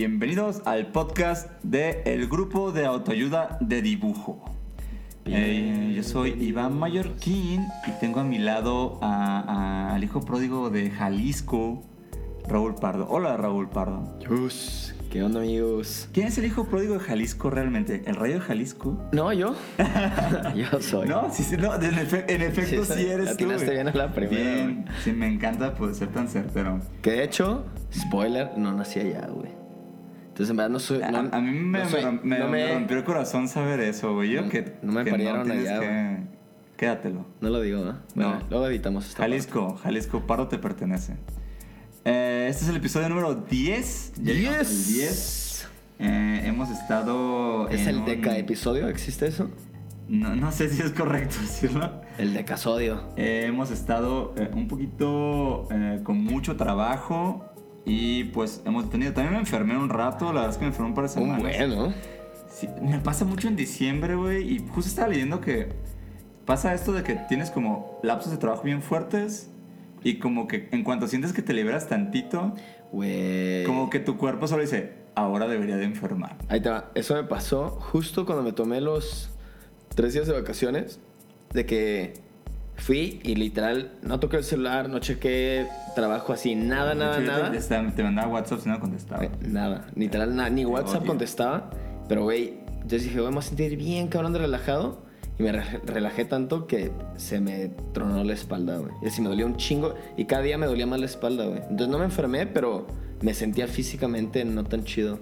Bienvenidos al podcast de El Grupo de Autoayuda de Dibujo. Eh, yo soy Iván Mallorquín y tengo a mi lado a- a- al hijo pródigo de Jalisco, Raúl Pardo. Hola Raúl Pardo. Chus, ¿qué onda amigos? ¿Quién es el hijo pródigo de Jalisco realmente? ¿El rayo de Jalisco? No, yo. yo soy. No, sí, sí, no, en, efe- en efecto sí, eres tú. Bien a la primera, Bien, sí, me encanta pues, ser tan certero. Que de hecho, spoiler, no nací allá, güey. Entonces en verdad no soy. A, no- a mí me, no me soy- me- no me rompió el corazón saber eso, güey. Yo No- que no me que parieron allá, que- Quédatelo. No lo digo, ¿no? Bueno, No. luego editamos esta parte. Jalisco, Jalisco, Pardo te pertenece. Eh, este es el episodio número 10. Ya llegamos al 10. 10. Eh, hemos estado. ¿Es el un- deca episodio? ¿Existe eso? No, no sé si es correcto decirlo. El decasodio. Eh, hemos estado eh, un poquito eh, con mucho trabajo. Y pues hemos tenido. También me enfermé un rato. La verdad es que me enfermé un par de Un semanas. bueno. Sí, me pasa mucho en diciembre, güey. Y justo estaba leyendo que pasa esto de que tienes como lapsos de trabajo bien fuertes. Y como que en cuanto sientes que te liberas tantito, Güey. como que tu cuerpo solo dice, ahora debería de enfermar. Ahí te va. Eso me pasó justo cuando me tomé los tres días de vacaciones. De que fui y literal no toqué el celular, no chequé trabajo así, nada, nada, yo nada. Te, te- mandaba WhatsApp si no contestaba. Eh, Nada, literal, nada, ni WhatsApp contestaba. Pero, güey, yo dije, voy a sentir bien cabrón de relajado. Y me re- relajé tanto que se me tronó la espalda, güey. Y así me dolía un chingo. Y cada día me dolía más la espalda, güey. Entonces no me enfermé, pero me sentía físicamente no tan chido.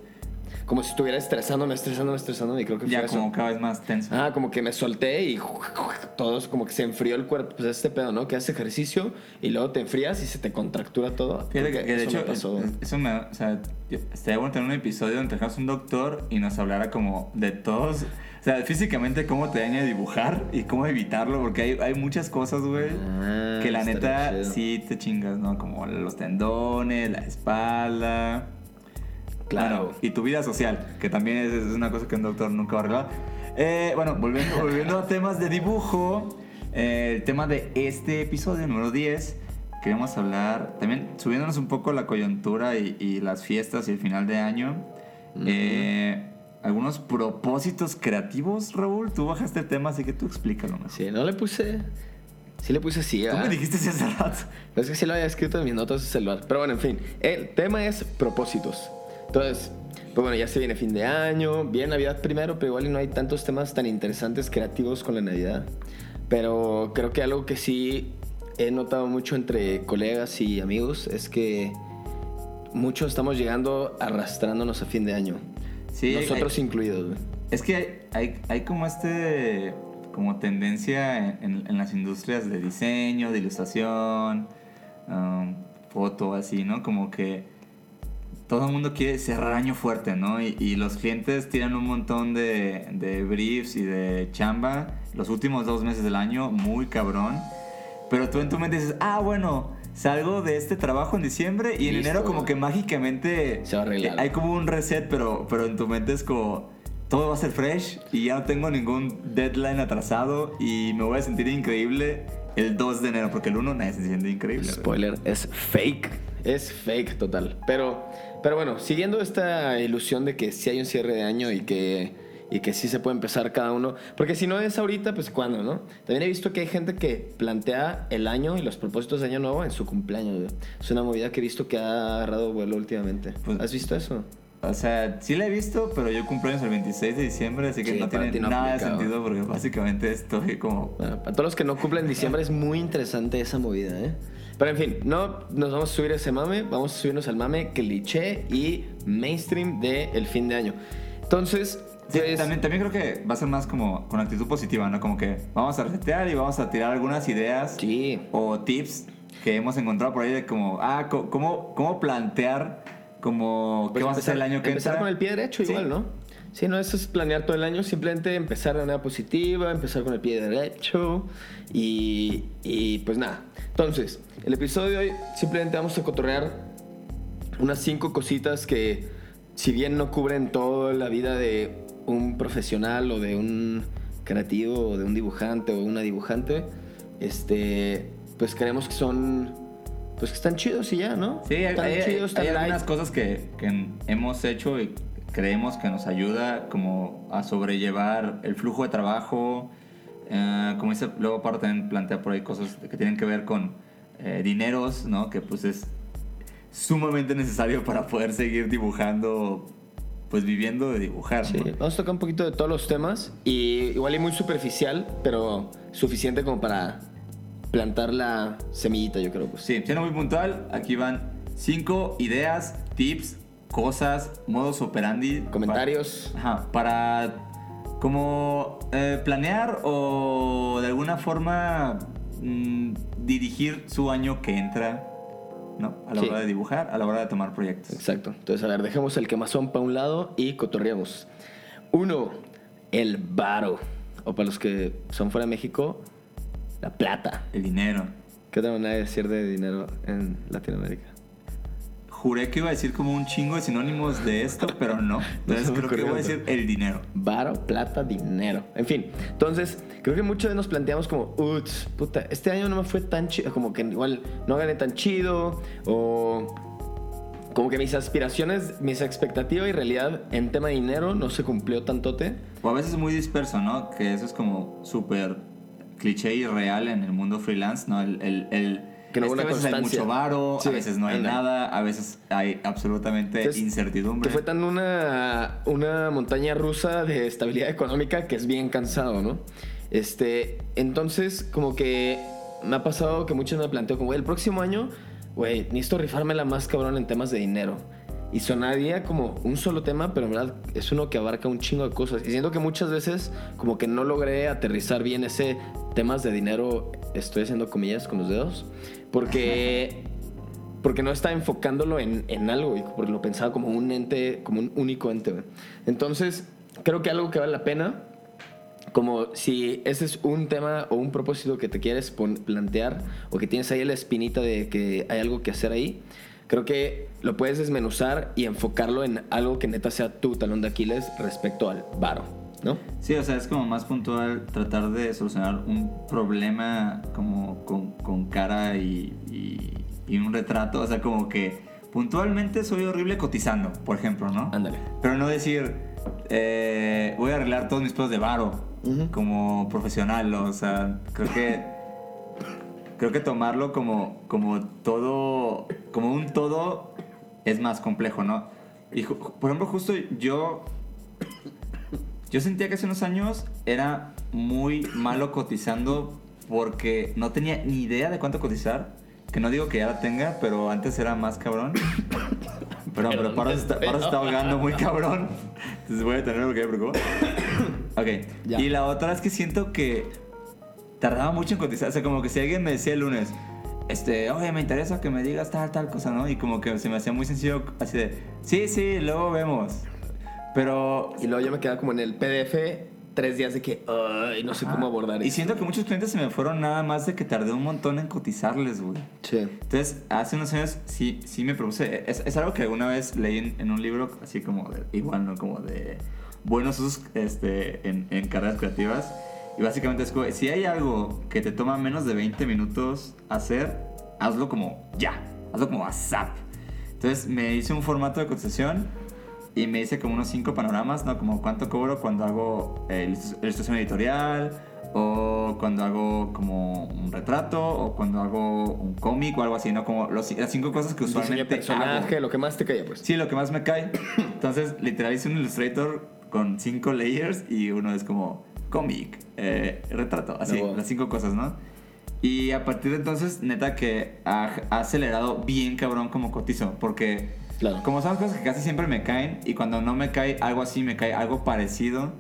Como si estuviera estresándome, estresándome, estresándome. Y creo que fue Ya eso. como cada vez más tenso. Ah, como que me solté y todos como que se enfrió el cuerpo. Pues este pedo, ¿no? Que haces ejercicio y luego te enfrías y se te contractura todo. Fíjate que, que de hecho, me pasó, eso me, o sea, estaría bueno tener un episodio donde trajéramos un doctor y nos hablara como de todos, o sea, físicamente cómo te daña dibujar y cómo evitarlo, porque hay, hay muchas cosas, güey, Ah, que la neta sí te chingas, ¿no? Como los tendones, la espalda. Claro. Y tu vida social, que también es, es una cosa que un doctor nunca va a arreglar. Eh, bueno, volviendo, volviendo a temas de dibujo, eh, el tema de este episodio número 10, queremos hablar, también subiéndonos un poco la coyuntura y, y las fiestas y el final de año, eh, algunos propósitos creativos, Raúl. Tú bajaste el tema, así que tú explícalo mejor. Sí, no le puse. Sí le puse sí, Tú ¿verdad? me dijiste ese hace rato. No es que sí lo había escrito en mis notas de celular. Pero bueno, en fin. El tema es propósitos. Entonces, pues bueno, ya se viene fin de año. Viene Navidad primero, pero igual y no hay tantos temas tan interesantes creativos con la Navidad. Pero creo que algo que sí he notado mucho entre colegas y amigos es que muchos estamos llegando arrastrándonos a fin de año. Sí, Nosotros hay- incluidos. Es que hay, hay como este como tendencia en, en- en las industrias de diseño, de ilustración, um, foto, así, ¿no? Como que todo el mundo quiere cerrar año fuerte, ¿no? Y, y los clientes tiran un montón de, de briefs y de chamba los últimos dos meses del año, muy cabrón. Pero tú en tu mente dices, ah, bueno, salgo de este trabajo en diciembre y en Listo, enero como que mágicamente Se va a arreglar. hay como un reset, pero, pero en tu mente es como, todo va a ser fresh y ya no tengo ningún deadline atrasado y me voy a sentir increíble el 2 de enero, porque el 1 nadie se siente increíble. Spoiler, es fake. Es fake total. Pero, pero bueno, siguiendo esta ilusión de que sí hay un cierre de año y que, y que sí se puede empezar cada uno. Porque si no es ahorita, pues cuándo, ¿no? También he visto que hay gente que plantea el año y los propósitos de año nuevo en su cumpleaños. güey. Es una movida que he visto que ha agarrado vuelo últimamente. Pues- ¿Has visto eso? O sea, sí la he visto, pero yo cumpleaños el 26 de diciembre, así que Sí, no tiene ti no nada de ¿no? sentido porque básicamente estoy como... Bueno, para todos los que no cumplen diciembre es muy interesante esa movida, ¿eh? Pero en fin, no nos vamos a subir a ese mame, vamos a subirnos al mame cliché y mainstream del el fin de año. Entonces, Sí, pues, también, también creo que va a ser más como con actitud positiva, ¿no? Como que vamos a resetear y vamos a tirar algunas ideas sí, o tips que hemos encontrado por ahí de como, ah, cómo, cómo plantear como qué Pues vas a hacer el empezar- año que empezar entra. con el pie derecho Sí. igual, ¿no? Sí, no, eso es planear todo el año, simplemente empezar de manera positiva, empezar con el pie derecho y, y pues nada. Entonces, el episodio de hoy simplemente vamos a cotorrear unas cinco cositas que si bien no cubren toda la vida de un profesional o de un creativo o de un dibujante o una dibujante, este, pues creemos que son, pues que están chidos y ya, ¿no? Sí, hay, están hay- chidos, hay algunas cosas que, que hemos hecho y creemos que nos ayuda como a sobrellevar el flujo de trabajo. Eh, como dice, luego Paro también plantea por ahí cosas que tienen que ver con eh, dineros, ¿no? Que pues es sumamente necesario para poder seguir dibujando, pues viviendo de dibujar, Sí, ¿no? vamos a tocar un poquito de todos los temas y igual y muy superficial, pero suficiente como para plantar la semillita, yo creo. Pues. Sí, siendo muy puntual, aquí van cinco ideas, tips, cosas, modos operandi. Comentarios. pa- ajá, para como eh, planear o de alguna forma mm, dirigir su año que entra, ¿no? A la Sí. hora de dibujar, a la hora de tomar proyectos. Exacto. Entonces, a ver, dejemos el quemazón para un lado y cotorreamos. Uno, el varo. O para los que son fuera de México, la plata. El dinero. ¿Qué otra manera de decir de dinero en Latinoamérica? Juré que iba a decir como un chingo de sinónimos de esto, pero no. Entonces creo que voy a decir el dinero. Varo, plata, dinero. En fin, entonces creo que muchos nos planteamos como, uts, puta, este año no me fue tan chido, como que igual no gané tan chido, o como que mis aspiraciones, mis expectativas y realidad en tema de dinero no se cumplió tantote. O a veces muy disperso, ¿no? Que eso es como súper cliché y real en el mundo freelance, ¿no? El, el, el- Que no es hubo que a veces hay constancia. mucho varo, Sí, a veces no hay nada, a veces hay absolutamente Entonces, incertidumbre. Que fue tan una, una montaña rusa de estabilidad económica que es bien cansado, ¿no? Este, entonces, como que me ha pasado que muchos me planteo como, güey, el próximo año, güey, necesito rifármela más cabrón en temas de dinero. Y sonaría como un solo tema, pero en verdad es uno que abarca un chingo de cosas. Y siento que muchas veces como que no logré aterrizar bien ese temas de dinero, estoy haciendo comillas con los dedos, porque porque no estaba enfocándolo en, en algo porque lo pensaba como un ente, como un único ente. Entonces, creo que algo que vale la pena, como si ese es un tema o un propósito que te quieres plantear o que tienes ahí la espinita de que hay algo que hacer ahí, creo que lo puedes desmenuzar y enfocarlo en algo que neta sea tu talón de Aquiles respecto al varo, ¿no? Sí, o sea, es como más puntual tratar de solucionar un problema como con, con cara y, y- y un retrato. O sea, como que puntualmente soy horrible cotizando, por ejemplo, ¿no? Ándale. Pero no decir, eh, voy a arreglar todos mis pedos de varo como profesional. O sea, creo que... Creo que tomarlo como, como todo, como un todo es más complejo, ¿no? Y, por ejemplo, justo yo yo sentía que hace unos años era muy malo cotizando porque no tenía ni idea de cuánto cotizar. Que no digo que ya la tenga, pero antes era más cabrón. Perdón, pero Paro se está, Paro se está ahogando muy cabrón. Entonces voy a tener lo que preocupa. Ok. Ya. Y la otra es que siento que tardaba mucho en cotizar. O sea, como que si alguien me decía el lunes, este, oye, me interesa que me digas tal, tal cosa, ¿no? Y como que se me hacía muy sencillo, así de, sí, sí, luego vemos. Pero Y luego yo me quedaba como en el PDF tres días de que, ay, no sé cómo abordar Y esto". siento que muchos clientes se me fueron nada más de que tardé un montón en cotizarles, güey. Sí. Entonces, hace unos años sí, sí me propuse. Es, es algo que alguna vez leí en, en un libro, así como de, igual, ¿no? Como de buenos usos este, en, en carreras creativas. Y básicamente es como, si hay algo que te toma menos de 20 minutos hacer, hazlo como ya. Hazlo como a zap. Entonces, me hice un formato de cotización y me hice como unos cinco panoramas, ¿no? Como cuánto cobro cuando hago eh, ilustración editorial, o cuando hago como un retrato, o cuando hago un cómic o algo así, ¿no? Como los- las cinco cosas que usualmente personaje, hago. lo que más te caía, pues. Sí, lo que más me cae. Entonces, literal hice un Illustrator con cinco layers y uno es como cómic, eh, retrato, así, Ah, wow. las cinco cosas, ¿no? Y a partir de entonces, neta que ha, ha acelerado bien cabrón como cotizo, porque Claro. como son cosas que casi siempre me caen y cuando no me cae algo así, me cae algo parecido,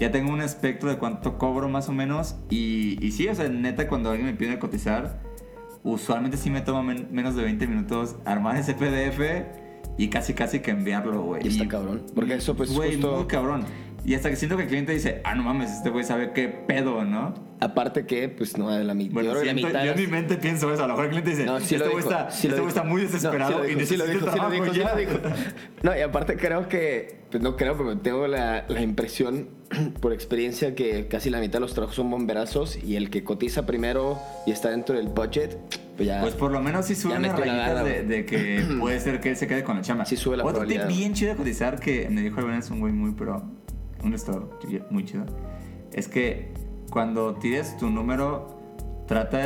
ya tengo un espectro de cuánto cobro más o menos y, y sí, o sea, neta cuando alguien me pide cotizar, usualmente sí me toma men- menos de 20 minutos armar ese PDF y casi casi que enviarlo, güey. Y está cabrón. Porque eso, pues, Güey, justo- muy cabrón. Y hasta que siento que el cliente dice, ah, no mames, este güey sabe qué pedo, ¿no? Aparte que, pues, no, la, mi- Bueno, que la siento- mitad... yo en mi mente pienso eso. A lo mejor el cliente dice, No, sí este güey dijo, está, sí este dijo. está muy No, desesperado sí lo y dijo, sí lo necesita dijo, sí lo trabajo dijo, sí ya. dijo. No, y aparte creo que, pues no creo, pero tengo la, la impresión por experiencia que casi la mitad de los trabajos son bomberazos y el que cotiza primero y está dentro del budget, pues ya... Pues por lo menos sí sube rayitas garra, de, de que puede ser que él se quede con la chamba. Sí sube la Otro tip bien chido de cotizar que me dijo el es un güey muy pro, un estado muy chido, es que cuando tires tu número, trata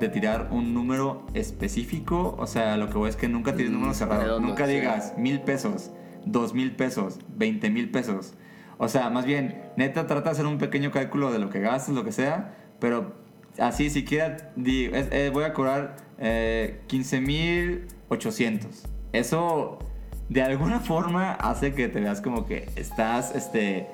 de, tirar un número específico. O sea, lo que voy es que nunca tires Mm, números cerrados. redondo, Nunca sí. digas mil pesos, dos mil pesos, veinte mil pesos. O sea, más bien, neta, trata de hacer un pequeño cálculo de lo que gastas, lo que sea, pero así siquiera di, es- eh, voy a cobrar eh, 15.800. Eso de alguna forma hace que te veas como que estás, este...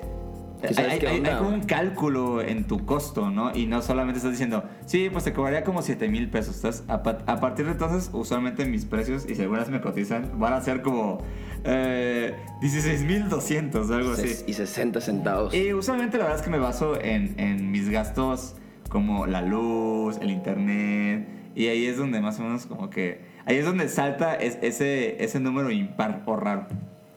Hay, hay- como un cálculo en tu costo, ¿no? Y no solamente estás diciendo, sí, pues te cobraría como 7 mil pesos. Estás, a, pa- a partir de entonces, usualmente mis precios, y si algunas me cotizan, van a ser como eh, 16 mil 200, algo así. Y 60 centavos. Y usualmente la verdad es que me baso en, en mis gastos como la luz, el internet, y ahí es donde más o menos como que... Ahí es donde salta es- ese, ese número impar o raro.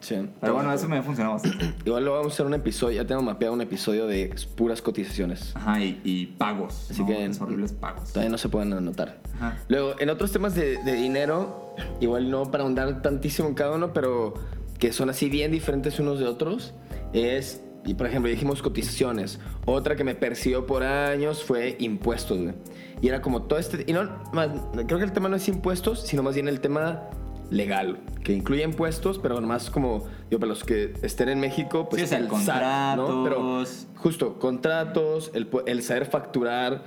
Sí. Pero bueno, eso me ha funcionado bastante. Igual lo vamos a hacer un episodio, ya tengo mapeado un episodio de puras cotizaciones. Ajá, y, y pagos. Así ¿no? que- Los horribles pagos. Todavía no se pueden anotar. Ajá. Luego, en otros temas de, de dinero, igual no para ahondar tantísimo en cada uno, pero que son así bien diferentes unos de otros, es, y por ejemplo, dijimos cotizaciones. Otra que me persiguió por años fue impuestos, güey. Y era como todo este, y no, más, creo que el tema no es impuestos, sino más bien el tema legal, que incluye impuestos, pero más como, yo para los que estén en México, pues Sí, o sea, el SAT, ¿no? Pero contratos. justo, contratos, el, el saber facturar,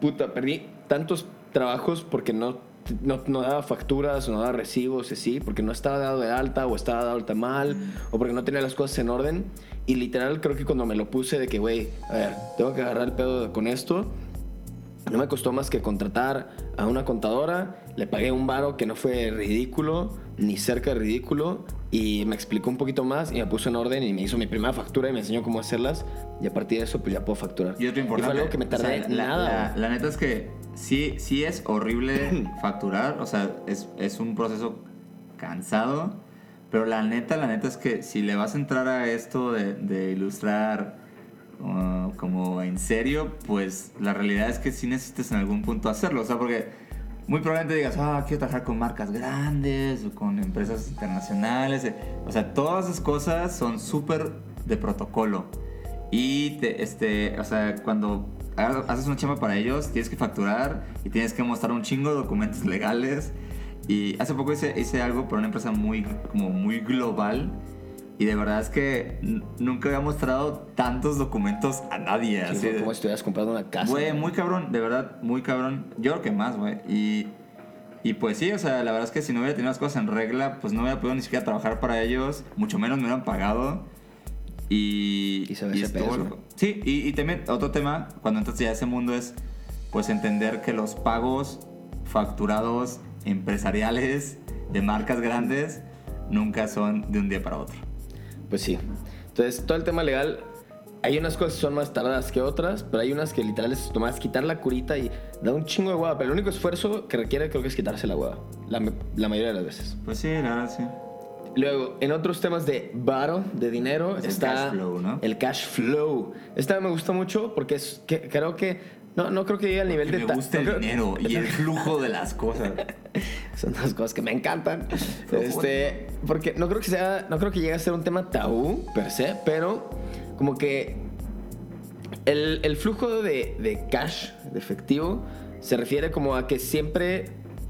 puta, perdí tantos trabajos porque no, no, no daba facturas o no daba recibos, y así, porque no estaba dado de alta o estaba dado de alta mal o porque no tenía las cosas en orden. Y literal creo que cuando me lo puse de que, güey, a ver, tengo que agarrar el pedo con esto, no me costó más que contratar a una contadora, le pagué un varo que no fue ridículo, ni cerca de ridículo, y me explicó un poquito más y me puso en orden y me hizo mi primera factura y me enseñó cómo hacerlas, y a partir de eso pues ya puedo facturar. Y otro importante. fue algo que me o tardé la, nada. La, la neta es que sí, sí es horrible facturar. O sea, es, es un proceso cansado. Pero la neta, la neta es que si le vas a entrar a esto de, de ilustrar uh, como en serio, pues la realidad es que sí necesitas en algún punto hacerlo. O sea, porque muy probablemente digas, ah, quiero trabajar con marcas grandes o con empresas internacionales. eh, O sea, todas esas cosas son súper de protocolo. Y, te, este, o sea, cuando ha- haces una chamba para ellos, tienes que facturar y tienes que mostrar un chingo de documentos legales. Y hace poco hice, hice algo para una empresa muy, como muy global. Y de verdad es que nunca había mostrado tantos documentos a nadie. Sí, así fue de- como si estuvieras comprando una casa. Güey, muy cabrón, de verdad, muy cabrón. Yo creo que más, güey. Y, y pues sí, o sea, la verdad es que si no hubiera tenido las cosas en regla, pues no hubiera podido ni siquiera trabajar para ellos, mucho menos me hubieran pagado. Y, Y ese estuvo. Sí, y, y también otro tema, cuando entras ya a ese mundo es, pues entender que los pagos facturados empresariales de marcas grandes nunca son de un día para otro. Pues sí. Entonces, todo el tema legal, hay unas cosas que son más tardadas que otras, pero hay unas que literal es nomás quitar la curita y da un chingo de hueva. Pero el único esfuerzo que requiere creo que es quitarse la hueva. La, la mayoría de las veces. Pues sí, la verdad sí. Luego, en otros temas de varo, de dinero, Es el está cash flow, ¿no? el cash flow. Esta me gusta mucho porque es que creo que no, no creo que llegue al nivel de me ta- gusta el creo- dinero y el flujo de las cosas. Son dos cosas que me encantan. Este, porque no creo que sea, no creo que llegue a ser un tema tabú per se, pero como que el, el flujo de, de cash, de efectivo, se refiere como a que siempre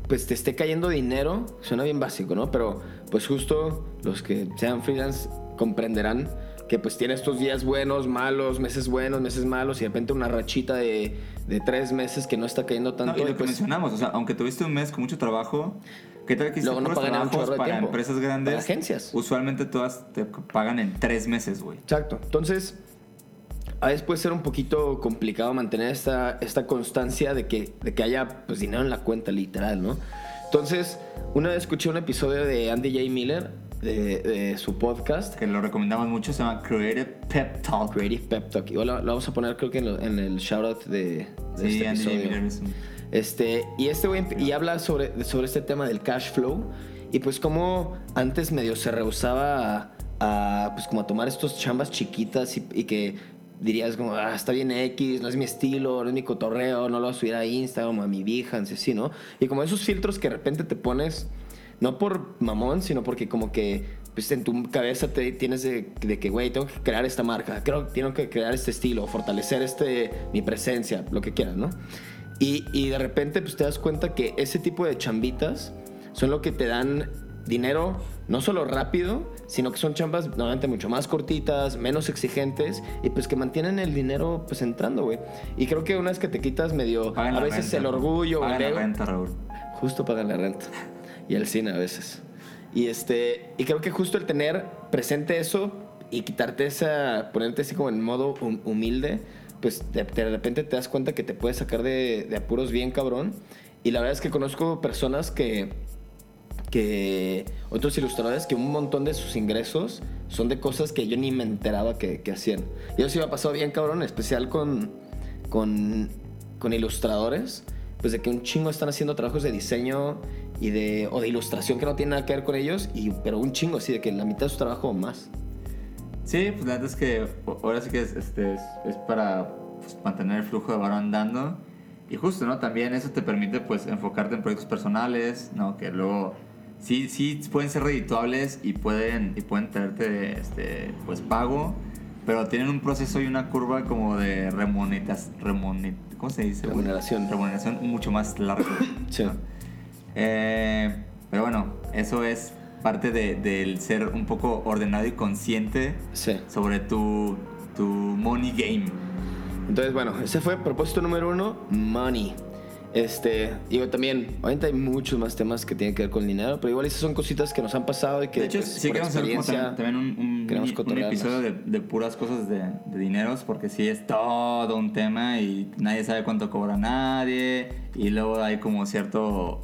pues te esté cayendo dinero. Suena bien básico, ¿no? Pero pues justo los que sean freelance comprenderán que pues tiene estos días buenos, malos, meses buenos, meses malos y de repente una rachita de, de tres meses que no está cayendo No, tanto. y lo y, que pues, mencionamos, o sea, aunque tuviste un mes con mucho trabajo, ¿qué tal que hiciste Luego no pagan un chorro de para tiempo. empresas grandes? Para agencias. Usualmente todas te pagan en tres meses, güey. Exacto. Entonces, a veces puede ser un poquito complicado mantener esta, esta constancia de que, de que haya pues, dinero en la cuenta, literal, ¿no? Entonces, una vez escuché un episodio de Andy J. Miller de, de su podcast. Que lo recomendamos mucho, se llama Creative Pep Talk. Creative Pep Talk. Igual lo, lo vamos a poner creo que en, lo- en el shoutout de, de Sí, este episodio. Este, y este güey y habla sobre, sobre este tema del cash flow y pues como antes medio se rehusaba a, a, pues como a tomar estos chambas chiquitas y, y que dirías como, ah, está bien X, no es mi estilo, no es mi cotorreo, no lo voy a subir a Instagram a mi Behance, así, ¿no? Y como esos filtros que de repente te pones, no por mamón, sino porque como que pues en tu cabeza te tienes de, de que, güey, tengo que crear esta marca, creo que tengo que crear este estilo, fortalecer este, mi presencia, lo que quieras, ¿no? Y, y de repente pues te das cuenta que ese tipo de chambitas son lo que te dan dinero, no solo rápido, sino que son chambas normalmente mucho más cortitas, menos exigentes y pues que mantienen el dinero pues entrando, güey. Y creo que una vez que te quitas medio, Pagan a veces renta. el orgullo, Pagan la renta, Raúl. justo pagan la renta y el cine a veces. Y este y creo que justo el tener presente eso y quitarte esa ponerte así como en modo hum- humilde, pues de, repente te das cuenta que te puedes sacar de, apuros bien cabrón. Y la verdad es que conozco personas que que otros ilustradores que un montón de sus ingresos son de cosas que yo ni me enteraba que, hacían. Y eso sí me ha pasado bien cabrón, especial con, con, con ilustradores, pues de que un chingo están haciendo trabajos de diseño y de, o de ilustración que no tienen nada que ver con ellos, y, pero un chingo así, de que la mitad de su trabajo o más. Sí, pues la verdad es que ahora sí que es, este, es, es para pues, mantener el flujo de varo andando. Y justo, ¿no? También eso te permite pues enfocarte en proyectos personales, ¿no? Que luego sí, sí pueden ser redituables y pueden, y pueden traerte este, pues pago, pero tienen un proceso y una curva como de remonetas, remonet, ¿cómo se dice? Remuneración. Remuneración mucho más largo. Sí. ¿no? Eh, pero bueno, eso es parte de- del ser un poco ordenado y consciente Sí. sobre tu, tu money game. Entonces, bueno, ese fue propósito número uno, money. Este, digo también, ahorita hay muchos más temas que tienen que ver con el dinero, pero igual esas son cositas que nos han pasado y que de hecho, pues, sí queremos hacer como también, también un, un, un episodio de, de puras cosas de, de dineros, porque sí es todo un tema y nadie sabe cuánto cobra nadie. Y luego hay como cierto,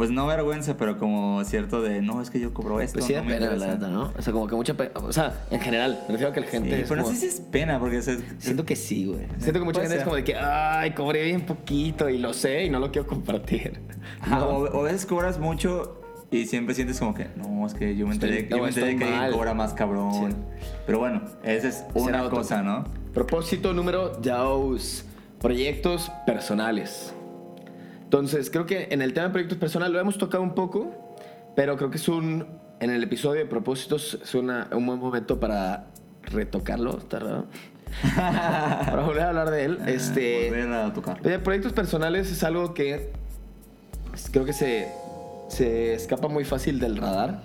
pues no vergüenza, pero como cierto de, no, es que yo cobro esto. Pues sí no me pena, la interesa". neta, ¿no? O sea, como que mucha pena. O sea, en general, me refiero a que la gente. Sí, es pero no como- sé si es pena, porque o sea, Siento que sí, güey. Siento que mucha gente es ser. como de que, ay, cobré bien poquito y lo sé y no lo quiero compartir. No. o, a veces cobras mucho y siempre sientes como que, no, es que yo me enteré, yo no, me enteré que alguien mal". cobra más cabrón. Sí. Pero bueno, esa es Será una otro cosa, ¿no? Propósito número dos. Proyectos personales. Entonces, creo que en el tema de proyectos personales lo hemos tocado un poco, pero creo que es un. En el episodio de propósitos es una- un buen momento para retocarlo, ¿está raro? para volver a hablar de él. Este. Ah, Volver a tocar. Eh, proyectos personales es algo que creo que se, se escapa muy fácil del radar.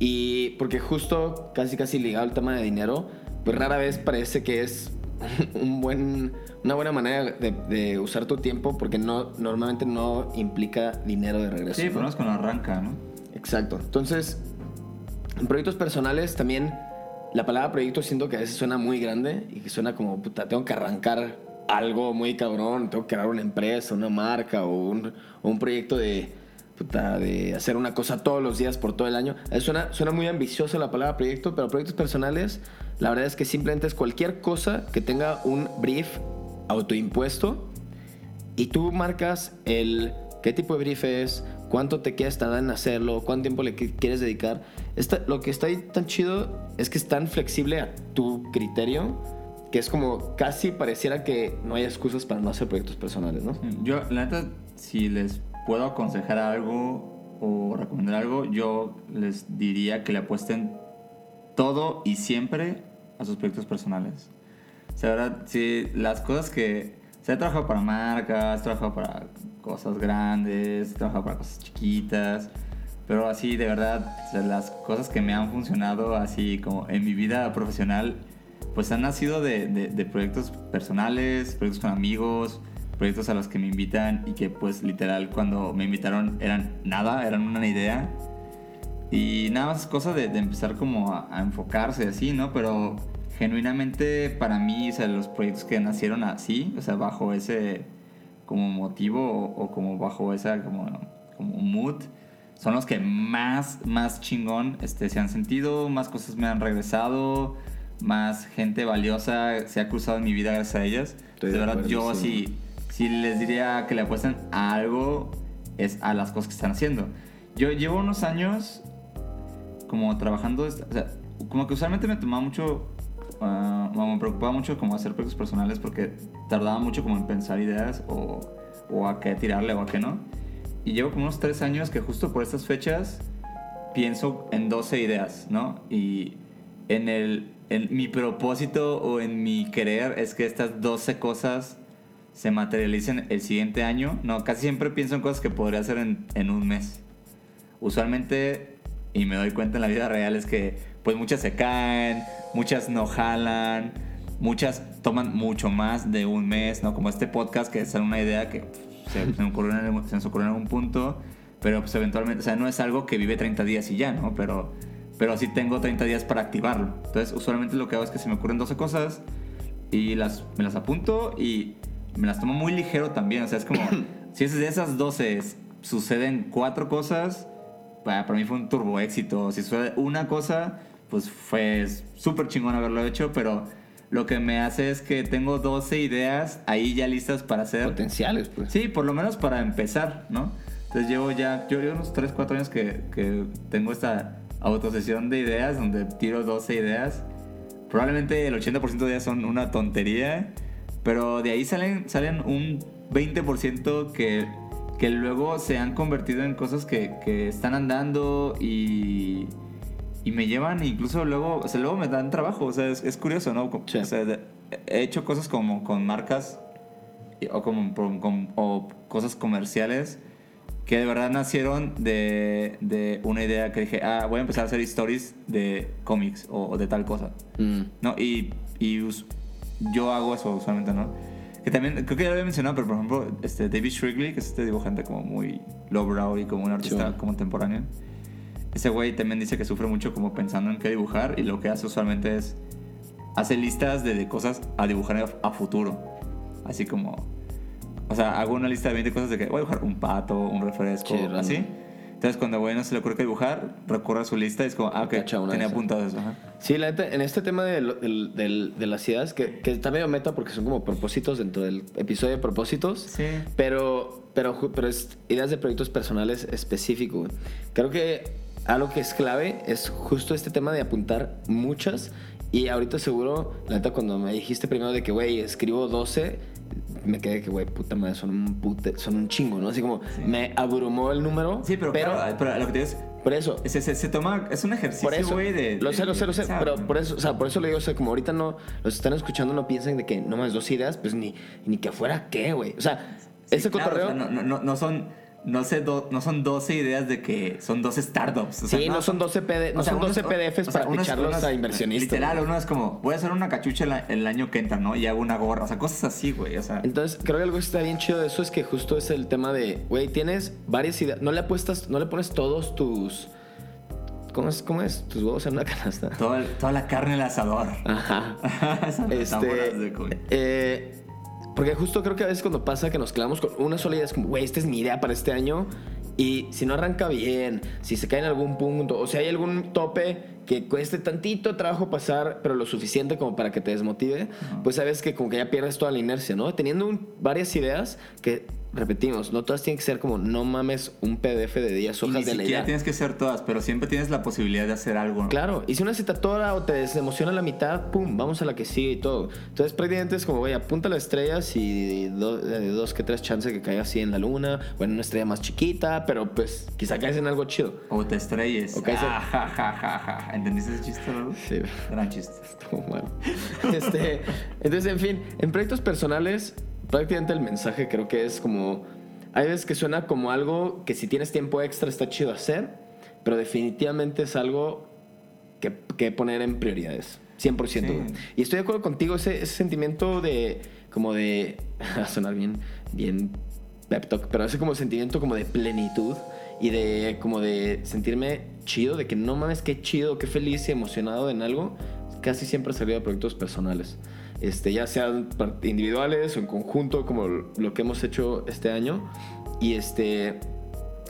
Y porque justo casi casi ligado al tema de dinero, pues rara vez parece que es un buen, una buena manera de, de usar tu tiempo porque no, normalmente no implica dinero de regreso. Sí, ¿no? por lo cuando arranca, ¿no? Exacto. Entonces, en proyectos personales también la palabra proyecto siento que a veces suena muy grande y que suena como, puta, tengo que arrancar algo muy cabrón, tengo que crear una empresa, una marca o un, o un proyecto de, puta, de hacer una cosa todos los días por todo el año. Eh, Suena, suena muy ambicioso la palabra proyecto, pero proyectos personales, la verdad es que simplemente es cualquier cosa que tenga un brief autoimpuesto y tú marcas el qué tipo de brief es, cuánto te quieres tardar en hacerlo, cuánto tiempo le qui- quieres dedicar. Esta- lo que está ahí tan chido es que es tan flexible a tu criterio que es como casi pareciera que no hay excusas para no hacer proyectos personales, ¿no? Yo, la neta, si les puedo aconsejar algo o recomendar algo, yo les diría que le apuesten todo y siempre a sus proyectos personales. O sea, si las cosas que... O sea, he trabajado para marcas, he trabajado para cosas grandes, he trabajado para cosas chiquitas, pero así, de verdad, o sea, las cosas que me han funcionado así como en mi vida profesional, pues han nacido de, de- de proyectos personales, proyectos con amigos, proyectos a los que me invitan y que pues literal cuando me invitaron eran nada, eran una idea. Y nada más cosa de, de empezar como a, a enfocarse así, ¿no? Pero genuinamente para mí, o sea, los proyectos que nacieron así, o sea, bajo ese como motivo o, o como bajo esa como, como mood, son los que más, más chingón este, se han sentido, más cosas me han regresado, más gente valiosa se ha cruzado en mi vida gracias a ellas. Estoy de verdad, yo sí. Si les diría que le apuesten a algo, es a las cosas que están haciendo. Yo llevo unos años como trabajando, o sea, como que usualmente me tomaba mucho, o me preocupaba mucho como hacer proyectos personales porque tardaba mucho como en pensar ideas o, o a qué tirarle o a qué no. Y llevo como unos tres años que justo por estas fechas pienso en 12 ideas, ¿no? Y en, el, en mi propósito o en mi querer es que estas 12 cosas se materialicen el siguiente año. No, casi siempre pienso en cosas que podría hacer en, en un mes. Usualmente, y me doy cuenta en la vida real, es que pues muchas se caen, muchas no jalan, muchas toman mucho más de un mes, ¿no? Como este podcast que es una idea que se, se ocurrió en, algún- se nos ocurrió en algún punto, pero pues eventualmente, o sea, no es algo que vive 30 días y ya, ¿no? Pero, pero sí tengo 30 días para activarlo. Entonces, usualmente lo que hago es que se me ocurren 12 cosas y las, me las apunto y me las tomo muy ligero también. O sea, es como, si es de esas 12 suceden cuatro cosas, para, para mí fue un turbo éxito. Si sucede una cosa, pues fue súper chingón haberlo hecho, pero lo que me hace es que tengo 12 ideas ahí ya listas para hacer. Potenciales, pues. Sí, por lo menos para empezar, ¿no? Entonces llevo ya, yo llevo unos 3, 4 años que, que tengo esta autosesión de ideas donde tiro 12 ideas. Probablemente el 80% de ellas son una tontería, pero de ahí salen, salen un 20% que, que luego se han convertido en cosas que, que están andando y, y me llevan incluso luego, o sea, luego me dan trabajo, o sea, es, es curioso, ¿no? Sí. O sea, he hecho cosas como con marcas o, como, con- o cosas comerciales que de verdad nacieron de, de una idea que dije, ah, voy a empezar a hacer stories de cómics o, o de tal cosa. Mm. ¿no? Y, y yo hago eso usualmente, ¿no? Que también, creo que ya lo había mencionado, pero por ejemplo, este David Shrigley, que es este dibujante como muy lowbrow y como un artista Sí. contemporáneo, ese güey también dice que sufre mucho como pensando en qué dibujar y lo que hace usualmente es hace listas de, de cosas a dibujar a, a futuro. Así como, o sea, hago una lista de 20 cosas de que voy a dibujar un pato, un refresco, Sí, random. Entonces, cuando a güey no se le ocurre dibujar, recurre a su lista y es como, ah, ok, tenía apuntado eso. ajá. Sí, la neta, en este tema de, de las ideas, que, que está medio meta porque son como propósitos dentro del episodio de propósitos. Sí. Pero, pero, pero es ideas de proyectos personales específico. güey. Creo que algo que es clave es justo este tema de apuntar muchas. Y ahorita seguro, la neta, cuando me dijiste primero de que, güey, escribo 12, me quedé que, güey, puta madre, son un, pute- son un chingo, ¿no? Así como me abrumó el número. Sí, pero, pero lo que te digo es, por eso, se, se, se toma, es un ejercicio, güey, de... lo sé, lo sé, lo sé, pero por eso, o sea, por eso le digo, o sea, como ahorita no, los están escuchando, no piensen de que no más dos ideas, pues ni, ni que fuera qué, güey. O sea, Sí, ese claro, cotorreo. o sea, no, no, no, no son... No, sé, do- no son 12 ideas de que son 12 startups. o sea, Sí, no son 12 PD no son unos- 12 PDFs para unos- a inversionistas, Literal, uno es como, voy a hacer una cachucha el, el año que entra, ¿no? Y hago una gorra. O sea, cosas así, güey. O sea, Entonces, creo que algo que está bien chido de eso es que justo es el tema de, güey, tienes varias ideas, no le apuestas, no le pones todos tus, ¿cómo es? ¿Cómo es? Tus huevos en una canasta. todo el- toda la carne al asador. Ajá. Este, eh, porque justo creo que a veces cuando pasa que nos quedamos con una sola idea es como, güey, esta es mi idea para este año. Y si no arranca bien, si se cae en algún punto, o si hay algún tope que cueste tantito trabajo pasar, pero lo suficiente como para que te desmotive, pues sabes que como que ya pierdes toda la inercia, ¿no? Teniendo un- varias ideas que, repetimos, no todas tienen que ser como, no mames, un PDF de 10 Y hojas ni de la siquiera idea. tienes que ser todas, pero siempre tienes la posibilidad de hacer algo. ¿no? Claro, y si una se te atora o te desemociona la mitad, pum, vamos a la que sigue y todo. Entonces, prácticamente es como, güey, apunta las estrellas y do- eh, dos que tres chances que caiga así en la luna, o en una estrella más chiquita, pero pues quizá caes en algo chido. O te estrelles. O caes en- Ah, ja, ja, ja, ja. ¿Entendiste ese chiste, Raúl? Sí. Gran chiste. Estuvo mal. Este, entonces, en fin, en proyectos personales, prácticamente el mensaje creo que es como. Hay veces que suena como algo que si tienes tiempo extra está chido hacer, pero definitivamente es algo que, que poner en prioridades. 100%. Sí. Y estoy de acuerdo contigo, ese, ese sentimiento de. como de. a sonar bien. bien pep talk, pero ese como sentimiento como de plenitud y de como de sentirme chido, de que no mames, qué chido, qué feliz y emocionado en algo, casi siempre ha salido de proyectos personales. Este, ya sean individuales o en conjunto, como lo que hemos hecho este año. Y este.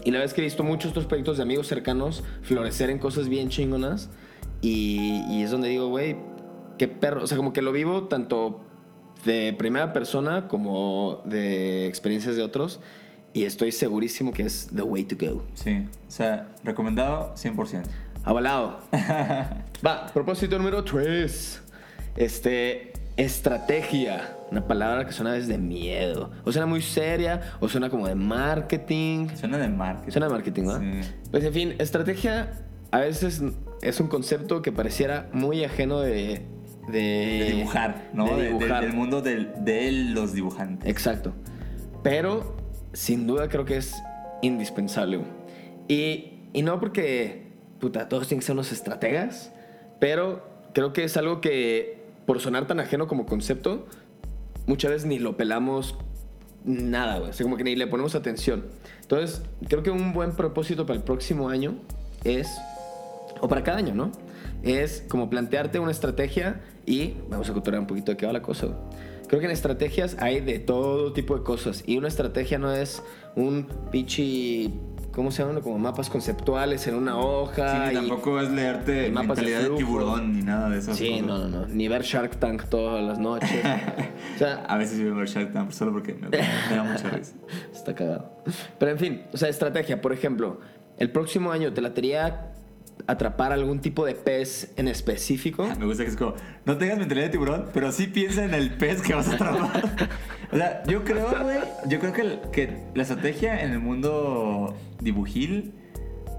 y la verdad es que he visto muchos otros proyectos de amigos cercanos florecer en cosas bien chingonas. Y, y es donde digo, güey, qué perro. O sea, como que lo vivo tanto de primera persona como de experiencias de otros. Y estoy segurísimo que es the way to go. Sí, o sea, recomendado 100%. Avalado. Va, propósito número 3. Este, estrategia. Una palabra que suena desde miedo. O suena muy seria, o suena como de marketing. Suena de marketing. Suena de marketing, ¿no? Sí. Pues en fin, estrategia a veces es un concepto que pareciera muy ajeno de... De, De dibujar, ¿no? de dibujar. del mundo del- de los dibujantes. Exacto. Pero sin duda creo que es indispensable. Y, y no porque, puta, todos tienen que ser unos estrategas, pero creo que es algo que, por sonar tan ajeno como concepto, muchas veces ni lo pelamos nada, güey. O sea, como que ni le ponemos atención. Entonces, creo que un buen propósito para el próximo año es, o para cada año, ¿no? Es como plantearte una estrategia y vamos a culturar un poquito de qué va la cosa, güey. Creo que en estrategias hay de todo tipo de cosas y una estrategia no es un pichi, ¿cómo se llama? Como mapas conceptuales en una hoja. Sí, y- tampoco es leerte de mentalidad de, flujo. tiburón ni nada de eso. Sí, no, no, no. Ni ver Shark Tank todas las noches. o sea, A veces veo Shark Tank solo porque me, me da mucha risa. Está cagado. Pero en fin, o sea, estrategia. Por ejemplo, el próximo año te latería atrapar algún tipo de pez en específico. Me gusta que es como, no tengas mentalidad de tiburón, pero sí piensa en el pez que vas a atrapar. o sea, yo creo, güey, yo creo que, el- que la estrategia en el mundo dibujil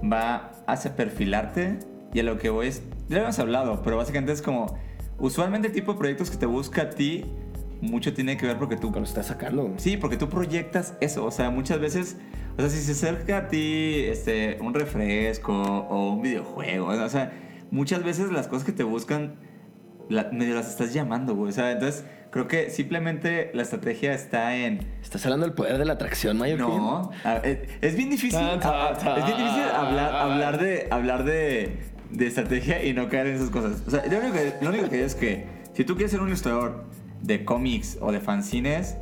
va hacia perfilarte y a lo que voy es, ya lo hemos hablado, pero básicamente es como, usualmente el tipo de proyectos que te busca a ti, mucho tiene que ver porque tú Cuando estás sacando. Sí, porque tú proyectas eso. O sea, muchas veces, o sea, si se acerca a ti este, un refresco o un videojuego, o sea, muchas veces las cosas que te buscan, la- medio las estás llamando, güey. O sea, entonces creo que simplemente la estrategia está en. Estás hablando del poder de la atracción, Mayor No, a- es, es bien difícil. Tan, tan, a- a- es bien difícil hablar, hablar de hablar de, de estrategia y no caer en esas cosas. O sea, lo único que, lo único que es que si tú quieres ser un ilustrador de cómics o de fanzines,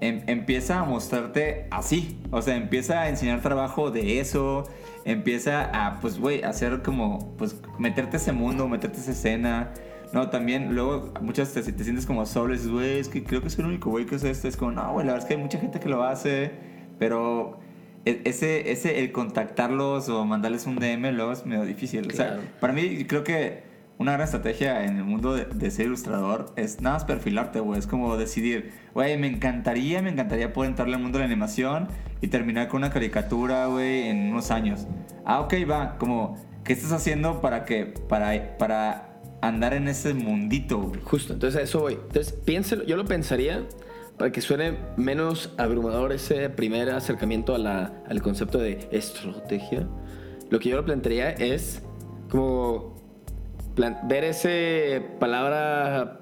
em- empieza a mostrarte así. O sea, empieza a enseñar trabajo de eso. Empieza a, pues, güey, hacer como, pues, meterte ese mundo, meterte esa escena. No, también luego muchas te, te sientes como solo y dices, güey, es que creo que soy el único güey que hace esto. Es como, no, güey, la verdad es que hay mucha gente que lo hace, pero e- ese, ese, el contactarlos o mandarles un DM luego es medio difícil. O Claro. sea, para mí creo que una gran estrategia en el mundo de, de ser ilustrador es nada más perfilarte, güey. Es como decidir, güey, me encantaría, me encantaría poder entrarle al mundo de la animación y terminar con una caricatura, güey, en unos años. Ah, ok, va, como, ¿qué estás haciendo para que, para, para andar en ese mundito, güey? Justo, entonces a eso voy. Entonces, piénselo, yo lo pensaría para que suene menos abrumador ese primer acercamiento a la- al concepto de estrategia. Lo que yo lo plantearía es como ver ese palabra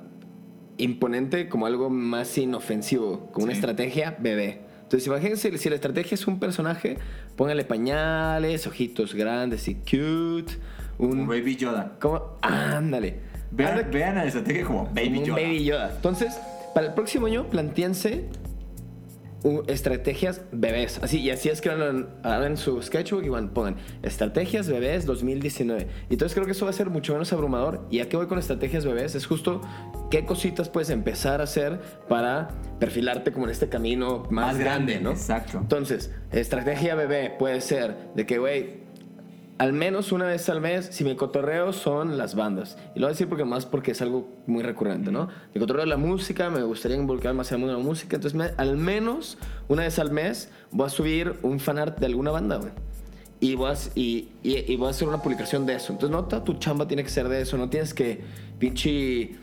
imponente como algo más inofensivo, como una estrategia bebé. Entonces, imagínense, si la estrategia es un personaje, póngale pañales, ojitos grandes y cute, un... Un Baby Yoda. ¿Cómo? Ándale. Vean, vean a la estrategia como Baby como Yoda. Baby Yoda. Entonces, para el próximo año, plantéense uh, estrategias bebés. Así, y así es que hagan su sketchbook y van, pongan estrategias bebés 2019. Y entonces creo que eso va a ser mucho menos abrumador. ¿Y a qué voy con estrategias bebés? Es justo qué cositas puedes empezar a hacer para perfilarte como en este camino más, Más grande, grande, ¿no? exacto. Entonces, estrategia bebé puede ser de que, güey, al menos una vez al mes, si mi cotorreo son las bandas. Y lo voy a decir porque más porque es algo muy recurrente, ¿no? Mi cotorreo es la música, me gustaría involucrar más en la música. Entonces, me- al menos una vez al mes voy a subir un fanart de alguna banda, güey. Y voy, a, y, y- y voy a hacer una publicación de eso. Entonces, no toda tu chamba tiene que ser de eso. No tienes que, pinche,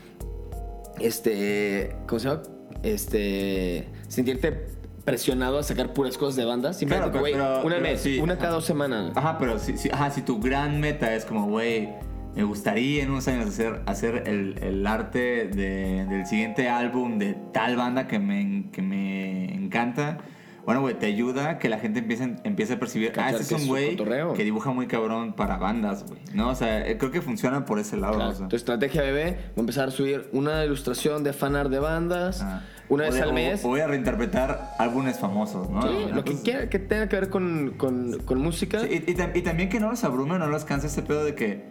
este, ¿cómo se llama? Este, sentirte presionado a sacar puras cosas de bandas. Simplemente, Claro, güey, pero- una mes, sí, una ajá. cada dos semanas. Ajá, pero si, si- ajá, si tu gran meta es como, güey, me gustaría en unos años hacer, hacer el, el arte de- del siguiente álbum de tal banda que me, que me encanta. Bueno, güey, te ayuda a que la gente empiece, empiece a percibir, ah, este es un güey que dibuja muy cabrón para bandas, güey. No, o sea, eh, creo que funciona por ese lado. Claro, o sea. Tu estrategia bebé, voy a empezar a subir una ilustración de fanart de bandas, Ah. una O vez de- al mes. o voy a reinterpretar álbumes famosos, ¿no? Sí, lo que quiera que tenga que ver con, con, con música. Sí, y, y tam- y también que no los abrume no los canse ese pedo de que